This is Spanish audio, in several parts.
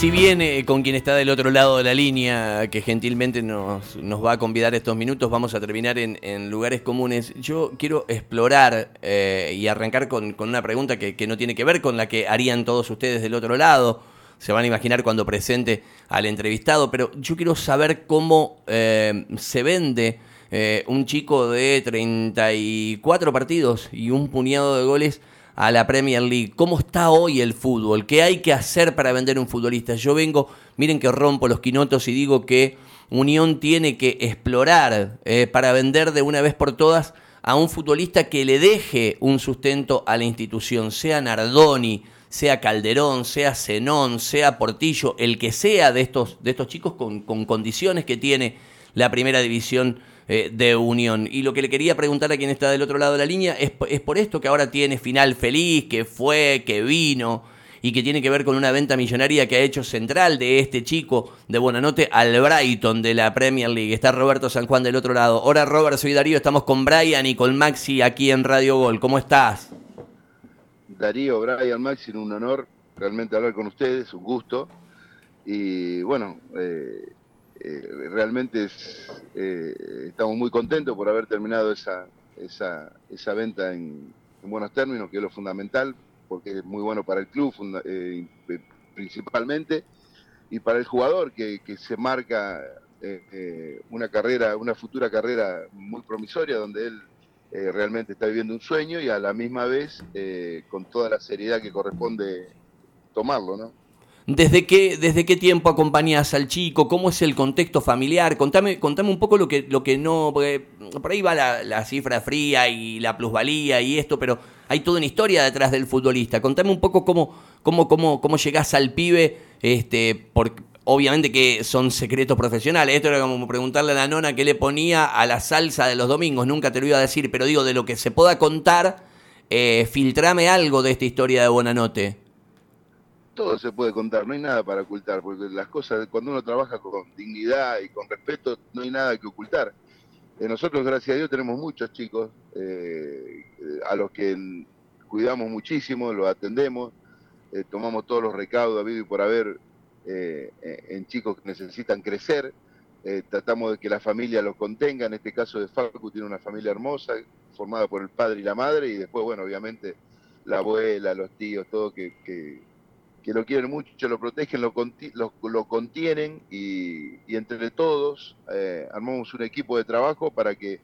Si viene con quien está del otro lado de la línea, que gentilmente nos, nos va a convidar estos minutos, vamos a terminar en, lugares comunes. Yo quiero explorar eh, y arrancar con, una pregunta que, no tiene que ver con la que harían todos ustedes del otro lado. Se van a imaginar cuando presente al entrevistado, pero yo quiero saber cómo eh, se vende eh, un chico de 34 partidos y un puñado de goles a la Premier League. ¿Cómo está hoy el fútbol? ¿Qué hay que hacer para vender un futbolista? Yo vengo, miren que rompo los quinotos y digo que Unión tiene que explorar eh, para vender de una vez por todas a un futbolista que le deje un sustento a la institución, sea Nardoni, sea Calderón, sea Zenón, sea Portillo, el que sea de estos, de estos chicos con, con condiciones que tiene la primera división eh, de Unión. Y lo que le quería preguntar a quien está del otro lado de la línea es, por esto que ahora tiene final feliz, que fue, que vino y que tiene que ver con una venta millonaria que ha hecho central de este chico de Buenanote al Brighton de la Premier League. Está Roberto San Juan del otro lado. Hola Robert, soy Darío, estamos con Brian y con Maxi aquí en Radio Gol. ¿Cómo estás? Darío, Brian, Maxi, un honor realmente hablar con ustedes, un gusto. Y bueno, eh, eh, realmente eh, estamos muy contentos por haber terminado esa, esa, esa venta en, buenos términos, que es lo fundamental, porque es muy bueno para el club eh, principalmente, y para el jugador que, se marca una carrera, una futura carrera muy promisoria, donde él realmente está viviendo un sueño y a la misma vez con toda la seriedad que corresponde tomarlo, ¿no? ¿Desde qué, ¿Desde qué tiempo acompañas al chico? ¿Cómo es el contexto familiar? Contame, contame un poco lo que, lo que no. por ahí va la, cifra fría y la plusvalía y esto, pero hay toda una historia detrás del futbolista. Contame un poco cómo, cómo, cómo, cómo llegás al pibe, este, obviamente que son secretos profesionales. Esto era como preguntarle a la nona qué le ponía a la salsa de los domingos. Nunca te lo iba a decir, pero digo, de lo que se pueda contar, eh, filtrame algo de esta historia de Bonanote todo se puede contar, no hay nada para ocultar, porque las cosas, cuando uno trabaja con dignidad y con respeto, no hay nada que ocultar. Eh, nosotros, gracias a Dios, tenemos muchos chicos eh, a los que cuidamos muchísimo, los atendemos, eh, tomamos todos los recaudos habido y por haber en chicos que necesitan crecer, tratamos de que la familia los contenga, en este caso de Facu tiene una familia hermosa, formada por el padre y la madre, y después, bueno, obviamente la abuela, los tíos, todo que que lo quieren mucho, lo protegen, lo, lo, contienen y, entre todos eh, armamos un equipo de trabajo para que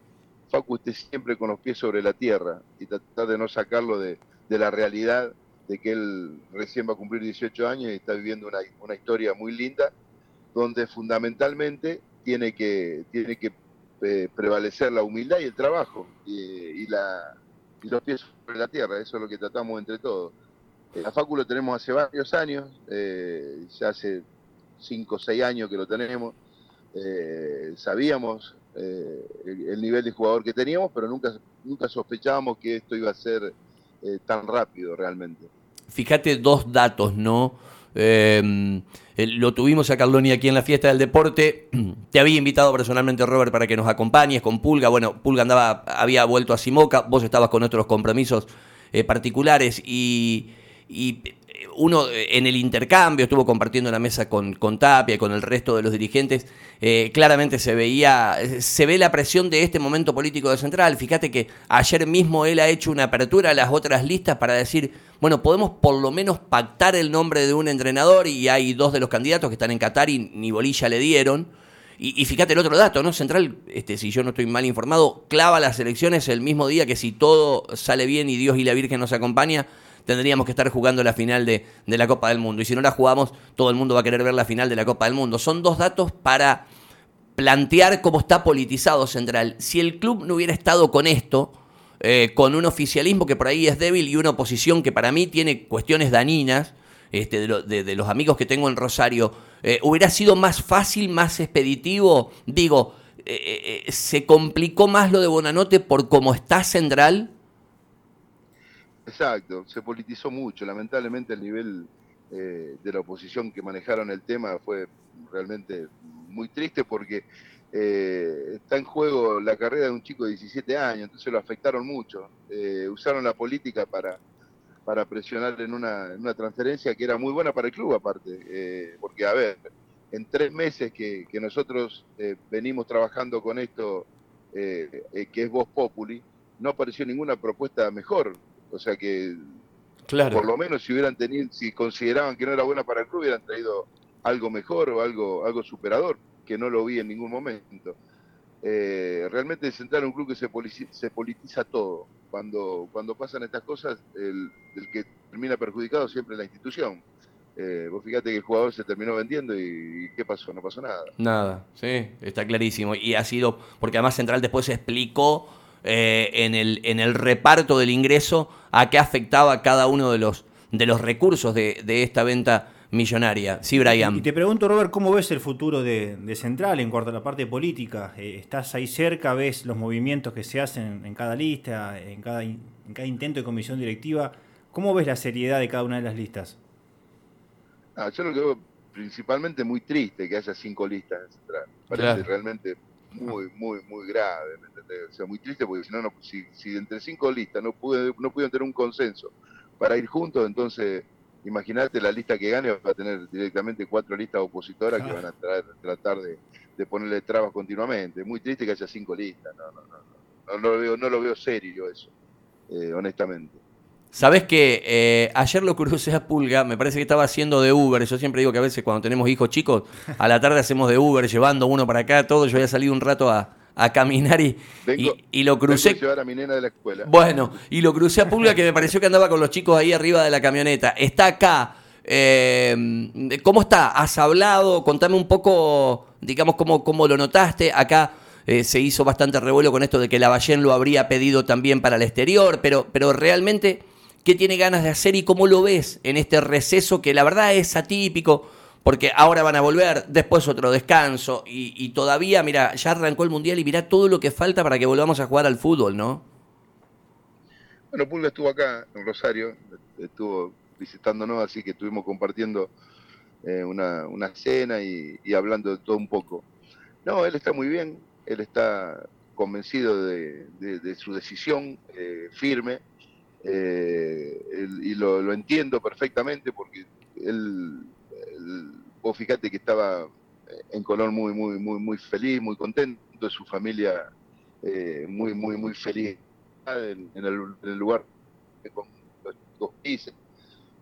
Facu esté siempre con los pies sobre la tierra y tratar de no sacarlo de, la realidad de que él recién va a cumplir 18 años y está viviendo una, historia muy linda donde fundamentalmente tiene que, tiene que eh, prevalecer la humildad y el trabajo y, la, y los pies sobre la tierra, eso es lo que tratamos entre todos. La Facu lo tenemos hace varios años, eh, ya hace 5 o 6 años que lo tenemos. Eh, sabíamos eh, el, nivel de jugador que teníamos, pero nunca, nunca sospechábamos que esto iba a ser tan rápido realmente. Fíjate dos datos, ¿no? Em, lo tuvimos a Carloni aquí en la fiesta del deporte. Te había invitado personalmente, Robert, para que nos acompañes con Pulga. Bueno, Pulga andaba, había vuelto a Simoca, vos estabas con otros compromisos particulares y y eh, uno eh, en el intercambio estuvo compartiendo la mesa con, con Tapia y con el resto de los dirigentes, eh, claramente se veía, se ve la presión de este momento político de Central. Fíjate que ayer mismo él ha hecho una apertura a las otras listas para decir, bueno, podemos por lo menos pactar el nombre de un entrenador y hay dos de los candidatos que están en Qatar y ni bolilla le dieron. Y, fíjate el otro dato, ¿no? Central, este, si yo no estoy mal informado, clava las elecciones el mismo día que si todo sale bien y Dios y la Virgen nos acompaña, tendríamos que estar jugando la final de, la Copa del Mundo. Y si no la jugamos, todo el mundo va a querer ver la final de la Copa del Mundo. Son dos datos para plantear cómo está politizado Central. Si el club no hubiera estado con esto, eh, con un oficialismo que por ahí es débil y una oposición que para mí tiene cuestiones dañinas, este, de, los amigos que tengo en Rosario, eh, hubiera sido más fácil, más expeditivo. Digo, eh, se complicó más lo de Bonanote por cómo está Central Exacto, se politizó mucho. Lamentablemente el nivel eh, de la oposición que manejaron el tema fue realmente muy triste porque eh, está en juego la carrera de un chico de 17 años, entonces lo afectaron mucho. Eh, usaron la política para, para presionar en una, en una transferencia que era muy buena para el club aparte, eh, porque a ver, en tres meses que, que nosotros eh, venimos trabajando con esto, que es Voz Populi, no apareció ninguna propuesta mejor, o sea que claro. por lo menos si hubieran tenido, si consideraban que no era buena para el club, hubieran traído algo mejor o algo, algo superador, que no lo vi en ningún momento. Eh, realmente Central es un club que se, se politiza todo. Cuando, cuando pasan estas cosas, el, que termina perjudicado siempre es la institución. Eh, vos fíjate que el jugador se terminó vendiendo y, ¿qué pasó? No pasó nada. Nada, sí, está clarísimo. Y ha sido, porque además Central después se explicó eh, en, el, en el reparto del ingreso a qué afectaba cada uno de los, de los recursos de, de esta venta millonaria. Sí, Brian. Y te pregunto, Robert, ¿cómo ves el futuro de, Central en cuanto a la parte política? Eh, ¿Estás ahí cerca? ¿Ves los movimientos que se hacen en cada lista, en cada, en cada intento de comisión directiva? ¿Cómo ves la seriedad de cada una de las listas? Ah, yo lo que veo principalmente muy triste que haya cinco listas en Central. Parece realmente muy, muy, muy grave. O sea, muy triste porque si no, si, si entre cinco listas no, pude, no pudieron tener un consenso para ir juntos, entonces imagínate la lista que gane va a tener directamente cuatro listas opositoras que van a tratar de, ponerle trabas continuamente. Muy triste que haya cinco listas, no, no, no, no, lo, veo, no lo veo serio eso, eh, honestamente. Sabes que eh, ayer lo crucé a Pulga, me parece que estaba haciendo de Uber. Yo siempre digo que a veces cuando tenemos hijos chicos, a la tarde hacemos de Uber, llevando uno para acá, todo. Yo había salido un rato a, a caminar y, y, lo crucé. llevar a mi nena de la escuela. Bueno, y lo crucé a Pulga que me pareció que andaba con los chicos ahí arriba de la camioneta. Está acá. Eh, ¿Cómo está? ¿Has hablado? Contame un poco, digamos, cómo, cómo lo notaste. Acá eh, se hizo bastante revuelo con esto de que la Ballén lo habría pedido también para el exterior, pero, pero realmente, ¿qué tiene ganas de hacer y cómo lo ves en este receso que la verdad es atípico? porque ahora van a volver, después otro descanso, y, todavía, mira, ya arrancó el Mundial y mira todo lo que falta para que volvamos a jugar al fútbol, ¿no? Bueno, Pulga estuvo acá en Rosario, estuvo visitándonos, así que estuvimos compartiendo eh, una, cena y, hablando de todo un poco. No, él está muy bien, él está convencido de, su decisión eh, firme, eh, y lo, lo, entiendo perfectamente porque él vos fíjate que estaba en Colón muy, muy, muy, muy feliz, muy contento, su familia eh, muy, muy, muy feliz en, el, lugar con los pisos,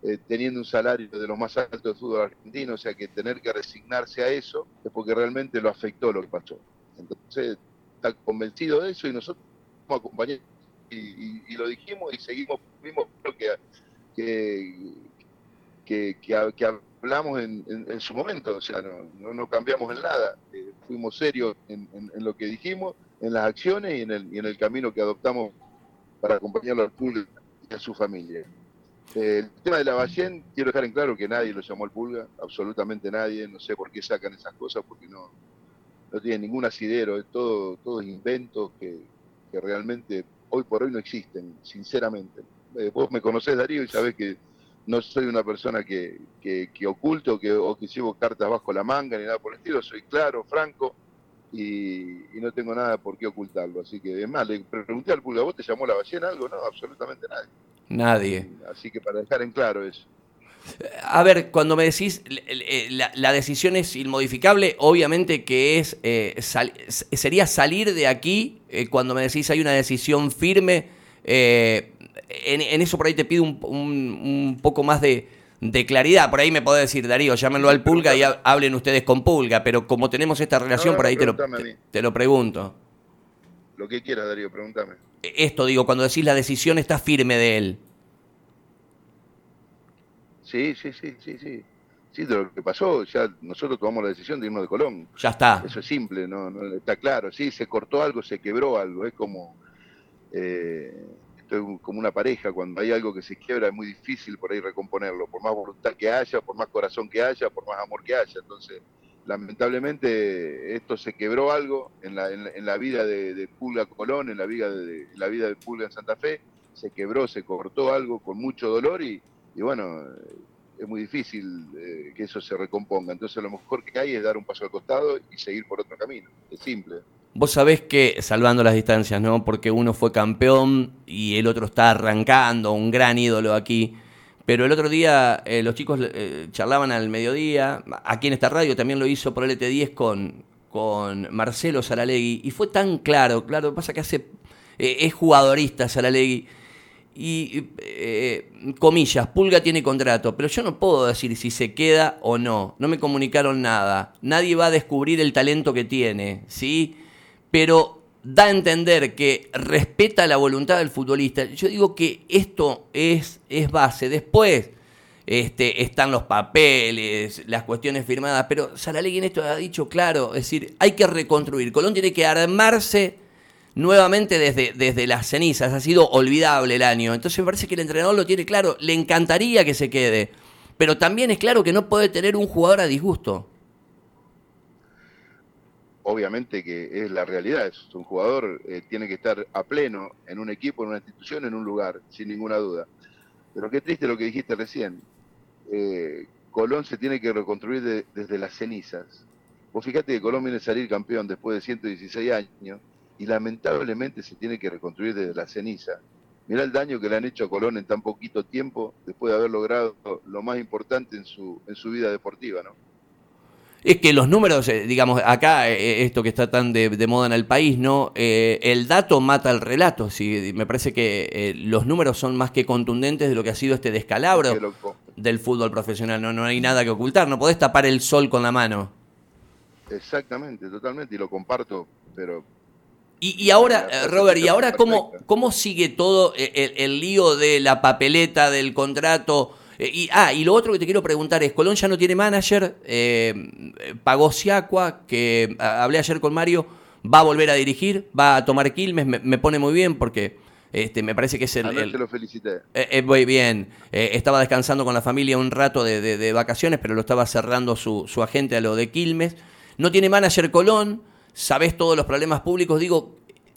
eh, teniendo un salario de los más altos del fútbol argentino, o sea que tener que resignarse a eso es porque realmente lo afectó lo que pasó. Entonces, está convencido de eso y nosotros acompañamos y, y, lo dijimos y seguimos, mismo que, que, que, hablamos en, su momento, o sea, no, no, cambiamos en nada, eh, fuimos serios en, lo que dijimos, en las acciones y en, el, y en el camino que adoptamos para acompañarlo al Pulga y a su familia. Eh, el tema de la Ballén, quiero dejar en claro que nadie lo llamó al Pulga, absolutamente nadie, no sé por qué sacan esas cosas, porque no, no tienen ningún asidero, es todo, todo inventos que, que realmente hoy por hoy no existen, sinceramente. Eh, vos me conocés, Darío, y sabés que no soy una persona que, que, que oculto que, o que llevo cartas bajo la manga ni nada por el estilo, soy claro, franco y, no tengo nada por qué ocultarlo. Así que, es más, le pregunté al pulga, ¿vos te llamó la ballena algo? No, absolutamente nadie. Nadie. Así que para dejar en claro eso. A ver, cuando me decís la, decisión es inmodificable, obviamente que es eh, sería salir de aquí eh, cuando me decís hay una decisión firme. Eh, en, eso por ahí te pido un, poco más de, claridad. Por ahí me podés decir, Darío, llámenlo al Pulga y hablen ustedes con Pulga, pero como tenemos esta relación, por ahí te lo, te, lo pregunto. Lo que quieras, Darío, pregúntame. Esto digo, cuando decís la decisión está firme de él. Sí, sí, sí, sí, sí. Sí, de lo que pasó, ya nosotros tomamos la decisión de irnos de Colón. Ya está. Eso es simple, no, no está claro. Sí, se cortó algo, se quebró algo. Es como eh, como una pareja, cuando hay algo que se quiebra es muy difícil por ahí recomponerlo, por más voluntad que haya, por más corazón que haya, por más amor que haya. Entonces, lamentablemente esto se quebró algo en la, en, la vida de, Pulga Colón, en la vida de, la vida de Pulga en Santa Fe, se quebró, se cortó algo con mucho dolor y, bueno, es muy difícil eh, que eso se recomponga. Entonces lo mejor que hay es dar un paso al costado y seguir por otro camino. Es simple. Vos sabés que, salvando las distancias, ¿no? Porque uno fue campeón y el otro está arrancando, un gran ídolo aquí. Pero el otro día eh, los chicos eh, charlaban al mediodía, aquí en esta radio también lo hizo por LT10 con, con Marcelo Saralegui, y fue tan claro, claro, pasa que hace, eh, es jugadorista Saralegui, y comillas, Pulga tiene contrato, pero yo no puedo decir si se queda o no, no me comunicaron nada, nadie va a descubrir el talento que tiene, ¿sí? Pero da a entender que respeta la voluntad del futbolista. Yo digo que esto es, es base. Después este, están los papeles, las cuestiones firmadas, pero Saralegui en esto ha dicho claro, es decir, hay que reconstruir. Colón tiene que armarse nuevamente desde, desde las cenizas. Ha sido olvidable el año. Entonces me parece que el entrenador lo tiene claro. Le encantaría que se quede. Pero también es claro que no puede tener un jugador a disgusto obviamente que es la realidad. Es un jugador eh, tiene que estar a pleno en un equipo, en una institución, en un lugar, sin ninguna duda. Pero qué triste lo que dijiste recién. Eh, Colón se tiene que reconstruir desde las cenizas. Vos fíjate que Colón viene a salir campeón después de 116 años y lamentablemente se tiene que reconstruir desde la ceniza. Mirá el daño que le han hecho a Colón en tan poquito tiempo después de haber logrado lo más importante en su, en su vida deportiva, ¿no? es que los números, eh, digamos, acá, eh, eh, esto que está tan de, moda en el país, ¿no? el dato mata el relato. Sí, me parece que los números son más que contundentes de lo que ha sido este descalabro del fútbol profesional. No, no hay nada que ocultar, no podés tapar el sol con la mano. Exactamente, totalmente, y lo comparto, pero y, ahora, Robert, ¿y ahora cómo, cómo sigue todo el, lío de la papeleta, del contrato? Eh, y, ah, y lo otro que te quiero preguntar es, Colón ya no tiene manager, eh, pagó Siacua, que hablé ayer con Mario, va a volver a dirigir, va a tomar Quilmes, me, pone muy bien porque este, me parece que es el... te lo felicité. Eh, muy bien, estaba descansando con la familia un rato de, vacaciones, pero lo estaba cerrando su, su agente a lo de Quilmes. No tiene manager Colón, sabes todos los problemas públicos, digo,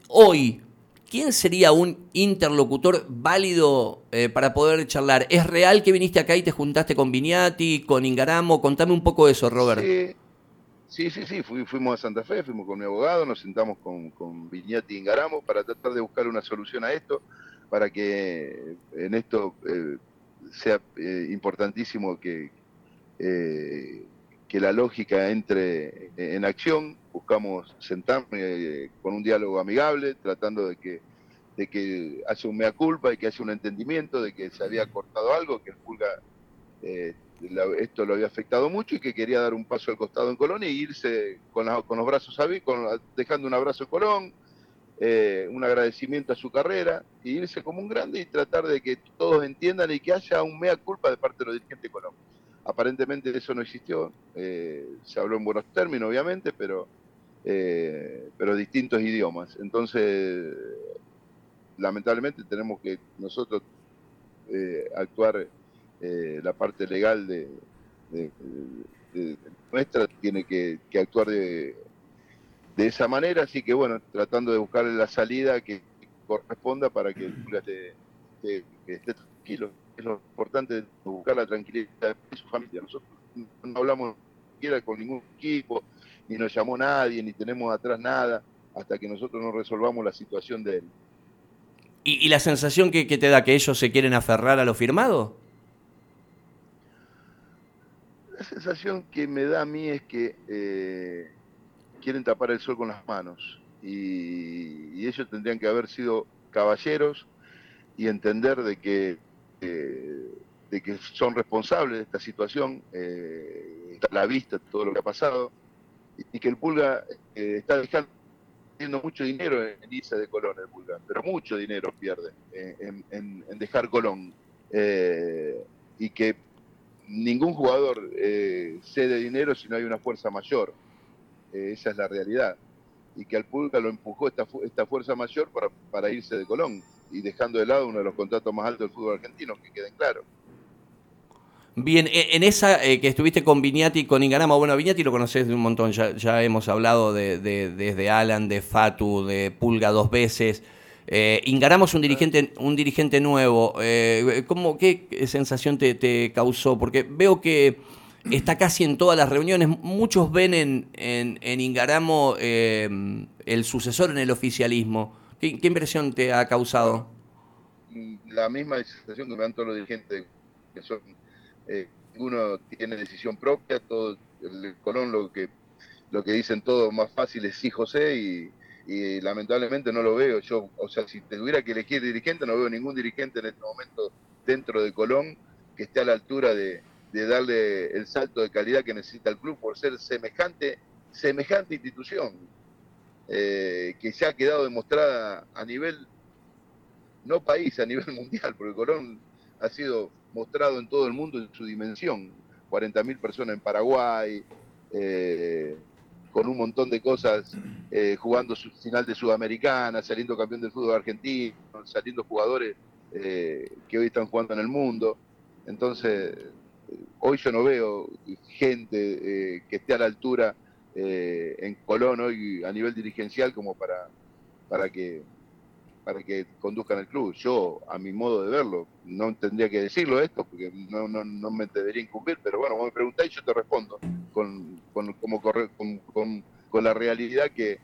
hoy ¿quién sería un interlocutor válido eh, para poder charlar? ¿Es real que viniste acá y te juntaste con Viñati, con Ingaramo? Contame un poco eso, Robert. Sí, sí, sí, fuimos a Santa Fe, fuimos con mi abogado, nos sentamos con, con Viñati e Ingaramo para tratar de buscar una solución a esto, para que en esto eh, sea eh, importantísimo que, que la lógica entre en acción buscamos sentarme eh, con un diálogo amigable, tratando de que, de que hace un mea culpa y que hace un entendimiento de que se había cortado algo, que el Pulga eh, esto lo había afectado mucho y que quería dar un paso al costado en Colón y irse con, con los brazos abiertos, dejando un abrazo en Colón, eh, un agradecimiento a su carrera, y irse como un grande y tratar de que todos entiendan y que haya un mea culpa de parte de los dirigentes Colón. Aparentemente eso no existió, se habló en buenos términos obviamente, pero eh, pero distintos idiomas. Entonces, lamentablemente tenemos que nosotros eh, actuar, eh, la parte legal de, nuestra tiene que, actuar de, de, esa manera, así que bueno, tratando de buscarle la salida que corresponda para que esté, esté tranquilo. Es lo importante buscar la tranquilidad de su familia. Nosotros no hablamos siquiera con ningún equipo, ni nos llamó nadie, ni tenemos atrás nada, hasta que nosotros no resolvamos la situación de él. ¿Y, la sensación que, te da que ellos se quieren aferrar a lo firmado? La sensación que me da a mí es que eh, quieren tapar el sol con las manos y, ellos tendrían que haber sido caballeros y entender de que, eh, de que son responsables de esta situación, eh, a la vista todo lo que ha pasado, y que el Pulga eh, está dejando mucho dinero en irse de Colón, el Pulga, pero mucho dinero pierde en, dejar Colón. Eh, y que ningún jugador cede dinero si no hay una fuerza mayor. esa es la realidad. Y que al Pulga lo empujó esta, esta fuerza mayor para, para irse de Colón y dejando de lado uno de los contratos más altos del fútbol argentino, que queden claros. Bien, e, en esa eh, que estuviste con Viñati y con Ingarama, bueno, Viñati lo conoces de un montón, ya, hemos hablado de, desde Alan, de Fatu, de Pulga dos veces. Eh, es un dirigente, un dirigente nuevo. Eh, ¿cómo, ¿Qué sensación te, causó? Porque veo que está casi en todas las reuniones. Muchos ven en, en, Ingaramo eh, el sucesor en el oficialismo. ¿Qué, ¿Qué, impresión te ha causado? La misma sensación que me dan todos los dirigentes que son, eh, ninguno tiene decisión propia, todo el Colón lo que lo que dicen todos más fácil es sí José y, lamentablemente no lo veo. Yo, o sea, si tuviera que elegir dirigente, no veo ningún dirigente en este momento dentro de Colón que esté a la altura de, darle el salto de calidad que necesita el club por ser semejante, semejante institución, eh, que se ha quedado demostrada a nivel, no país, a nivel mundial, porque Colón ha sido mostrado en todo el mundo en su dimensión. 40.000 personas en Paraguay, eh, con un montón de cosas, eh, jugando su final de Sudamericana, saliendo campeón del fútbol argentino, saliendo jugadores eh, que hoy están jugando en el mundo. Entonces, hoy yo no veo gente eh, que esté a la altura en Colón hoy a nivel dirigencial como para, para que para que conduzcan el club. Yo, a mi modo de verlo, no tendría que decirlo esto, porque no, no, no me debería incumplir, pero bueno, vos me preguntáis y yo te respondo con, con, como con, con, con la realidad que,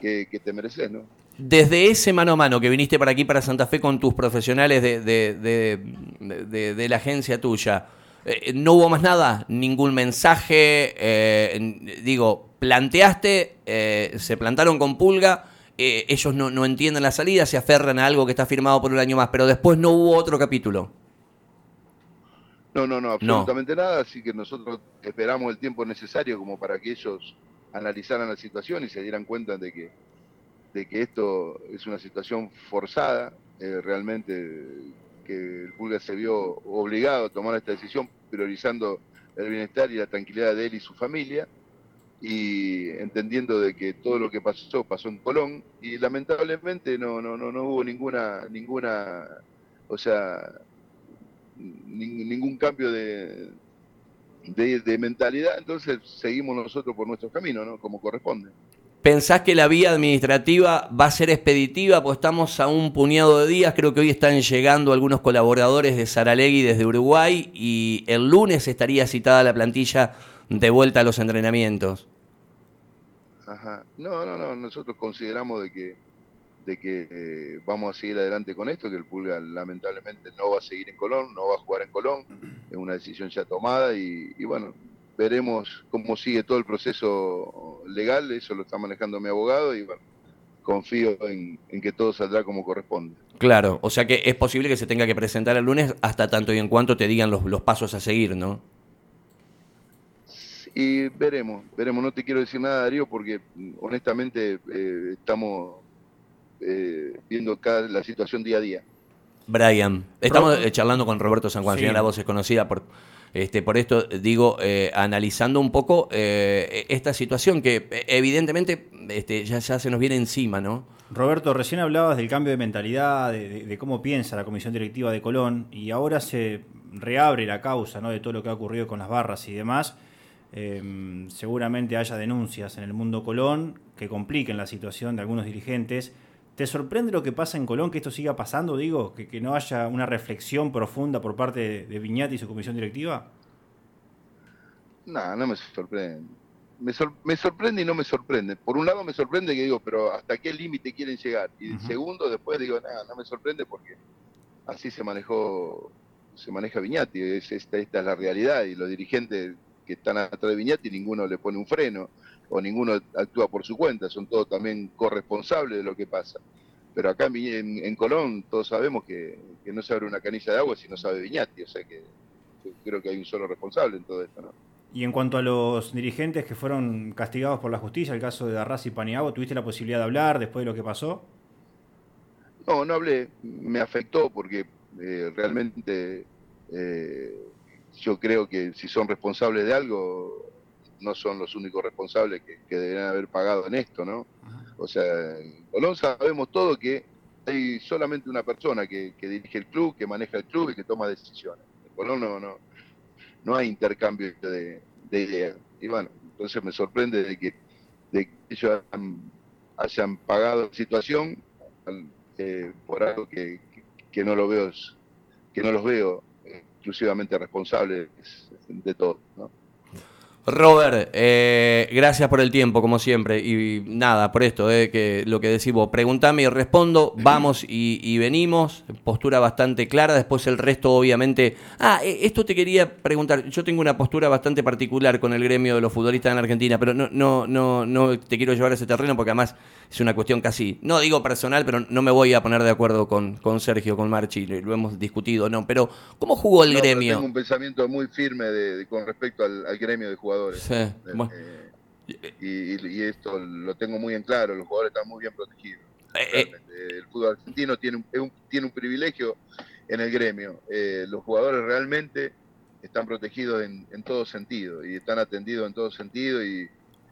que, te mereces, ¿no? Desde ese mano a mano que viniste para aquí, para Santa Fe, con tus profesionales de, de, de, la agencia tuya, eh, ¿no hubo más nada? ¿Ningún mensaje? Eh, digo, planteaste, eh, se plantaron con pulga ellos no, no, entienden la salida, se aferran a algo que está firmado por un año más, pero después no hubo otro capítulo. No, no, no, absolutamente nada, así que nosotros esperamos el tiempo necesario como para que ellos analizaran la situación y se dieran cuenta de que, de que esto es una situación forzada, eh, realmente que el Pulga se vio obligado a tomar esta decisión priorizando el bienestar y la tranquilidad de él y su familia y entendiendo de que todo lo que pasó pasó en Colón y lamentablemente no no no no hubo ninguna ninguna o sea ningún cambio de, de, mentalidad entonces seguimos nosotros por nuestro camino no como corresponde ¿Pensás que la vía administrativa va a ser expeditiva? Pues estamos a un puñado de días, creo que hoy están llegando algunos colaboradores de Saralegui desde Uruguay y el lunes estaría citada la plantilla de vuelta a los entrenamientos. Ajá. No, no, no, nosotros consideramos de que, de que eh, vamos a seguir adelante con esto, que el Pulga lamentablemente no va a seguir en Colón, no va a jugar en Colón, es una decisión ya tomada y, bueno, veremos cómo sigue todo el proceso legal, eso lo está manejando mi abogado y bueno, confío en, en, que todo saldrá como corresponde. Claro, o sea que es posible que se tenga que presentar el lunes hasta tanto y en cuanto te digan los, los pasos a seguir, ¿no? Y veremos, veremos, no te quiero decir nada, Darío, porque mm, honestamente eh, estamos eh, viendo cada, la situación día a día. Brian, estamos eh, charlando con Roberto San Juan, la voz es conocida por, este, por esto digo, analizando un poco esta situación que evidentemente este, ya, se nos viene encima, ¿no? Roberto, recién hablabas del cambio de mentalidad, de, cómo piensa la comisión directiva de Colón, y ahora se reabre la causa ¿no? de todo lo que ha ocurrido con las barras y demás. Em, seguramente haya denuncias en el mundo Colón que compliquen la situación de algunos dirigentes. ¿Te sorprende lo que pasa en Colón, que esto siga pasando, digo? ¿Que, no haya una reflexión profunda por parte de, Viñati y su comisión directiva? No, no me sorprende. Me, sorprende y no me sorprende. Por un lado me sorprende que digo, pero ¿hasta qué límite quieren llegar? Y segundo, después digo, nada, no me sorprende porque así se manejó, se maneja Viñati, es, esta, esta es la realidad y los dirigentes que están atrás de Viñati, ninguno le pone un freno o ninguno actúa por su cuenta, son todos también corresponsables de lo que pasa. Pero acá en, Colón todos sabemos que, no se abre una canilla de agua si no sabe Viñati, o sea que creo que hay un solo responsable en todo esto. ¿no? Y en cuanto a los dirigentes que fueron castigados por la justicia, el caso de Arras y Paniagua, ¿tuviste la posibilidad de hablar después de lo que pasó? No, no hablé, me afectó porque eh, realmente eh, yo creo que si son responsables de algo, no son los únicos responsables que, deberían haber pagado en esto, ¿no? O sea, en Colón sabemos todo que hay solamente una persona que, dirige el club, que maneja el club y que toma decisiones. En Colón no, no, no hay intercambio de, ideas. Y bueno, entonces me sorprende de que, de ellos hayan, pagado la situación eh, por algo que, que no lo veo que no los veo exclusivamente responsables de todo. Robert, eh, gracias por el tiempo, como siempre. Y nada, por esto, eh, que lo que decís vos. Preguntame y respondo, vamos y, y venimos. Postura bastante clara. Después el resto, obviamente. Ah, eh, esto te quería preguntar. Yo tengo una postura bastante particular con el gremio de los futbolistas en Argentina, pero no, no, no, no te quiero llevar a ese terreno porque además es una cuestión casi, no digo personal, pero no me voy a poner de acuerdo con, con Sergio, con Marchi, lo hemos discutido, no. Pero, ¿cómo jugó el No, gremio? Tengo un pensamiento muy firme de, de- con respecto al, al gremio de jugadores. Sí, Eh, bueno. eh, y, esto lo tengo muy en claro, los jugadores están muy bien protegidos. Eh, eh, el fútbol argentino tiene un, tiene un privilegio en el gremio. Eh, los jugadores realmente están protegidos en, en todo sentido y están atendidos en todo sentido y,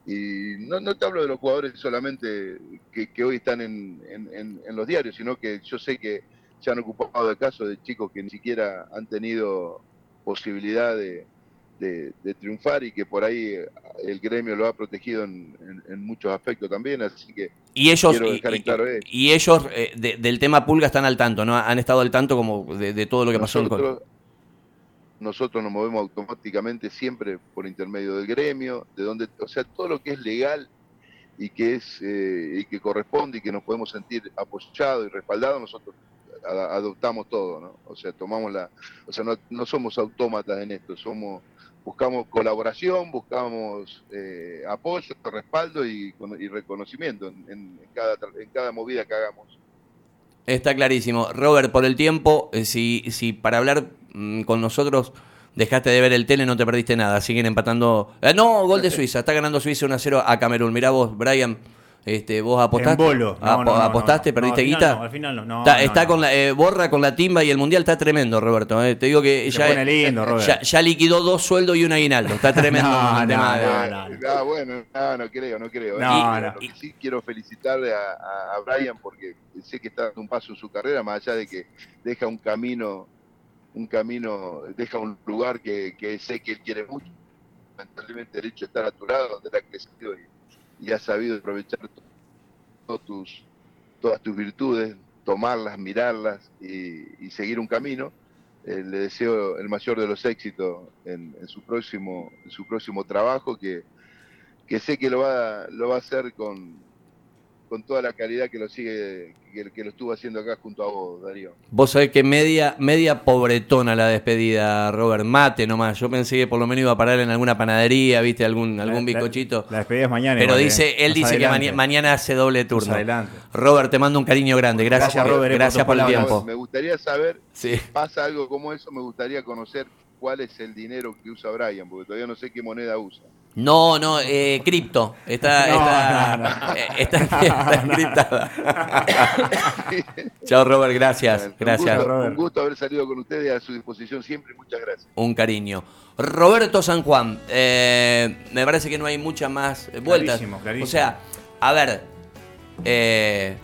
y no, no te hablo de los jugadores solamente que, que hoy están en, en- en- en los diarios, sino que yo sé que se han ocupado de casos de chicos que ni siquiera han tenido posibilidad de, de- de triunfar y que por ahí eh, el gremio lo ha protegido en, en- en muchos aspectos también, así que Y ellos, Quiero y, claro y ellos eh, de- del tema Pulga están al tanto, ¿no? Han estado al tanto como de, de todo lo que pasó en nosotros, nosotros nos movemos automáticamente siempre por intermedio del gremio, de donde, o sea, todo lo que es legal y que es eh, y que corresponde y que nos podemos sentir apoyados y respaldados, nosotros adoptamos todo, ¿no? O sea, tomamos la, o sea, no, no somos autómatas en esto, somos buscamos colaboración, buscamos eh, apoyo, respaldo y, y reconocimiento en, en cada en cada movida que hagamos. Está clarísimo. Robert, por el tiempo, eh, si, si para hablar mm, con nosotros dejaste de ver el tele, no te perdiste nada. Siguen empatando. Eh, no, gol de Suiza. Está ganando Suiza 1 a 0 a Camerún. Mirá vos, Brian. Este, vos apostaste. En bolo. No, no, no, ¿Apostaste? no, no. ¿Perdiste No, al guita? final no, al final no. No, está no, está no. con la eh, borra con la timba y el mundial está tremendo, Roberto. eh. Te digo que Se ya, pone lindo, Robert. ya, ya liquidó dos sueldos y un aguinaldo. Está tremendo No, no, no, no. Ah, bueno, no, no creo, no creo. No, Y- no. Lo que sí quiero felicitarle a, a- a Brian porque sé que está dando un paso en su carrera, más allá de que deja un camino, un camino, deja un lugar que, que sé que él quiere mucho. Lamentablemente el hecho de estar a tu lado, donde él ha crecido y, y ha sabido aprovechar tus, todas tus virtudes, tomarlas, mirarlas y, y seguir un camino. Eh, le deseo el mayor de los éxitos en, en su próximo en su próximo trabajo que, que sé que lo va lo va a hacer con, con toda la calidad que lo sigue que, que lo estuvo haciendo acá junto a vos Darío Vos sabés que media, media pobretona la despedida, Robert. Mate nomás. Yo pensé que por lo menos iba a parar en alguna panadería, viste, algún, algún la- bizcochito. La, despedida es mañana. Pero igual, eh. dice, él dice que adelante. mañana hace doble turno. Más adelante. Robert, te mando un cariño grande. Gracias, Gracias, por, Robert, por gracias por el tiempo. me gustaría saber Sí. pasa algo como eso me gustaría conocer cuál es el dinero que usa Brian porque todavía no sé qué moneda usa No, no, eh, cripto. Está, No, está, no, no. eh, está, está encriptada. Chao, Robert, gracias. Bueno, Gracias. un gusto, Robert. un gusto haber salido con ustedes a su disposición siempre muchas gracias Un cariño. Roberto San Juan, eh, me parece que no hay mucha más vueltas. Clarísimo, clarísimo. O sea, a ver, eh,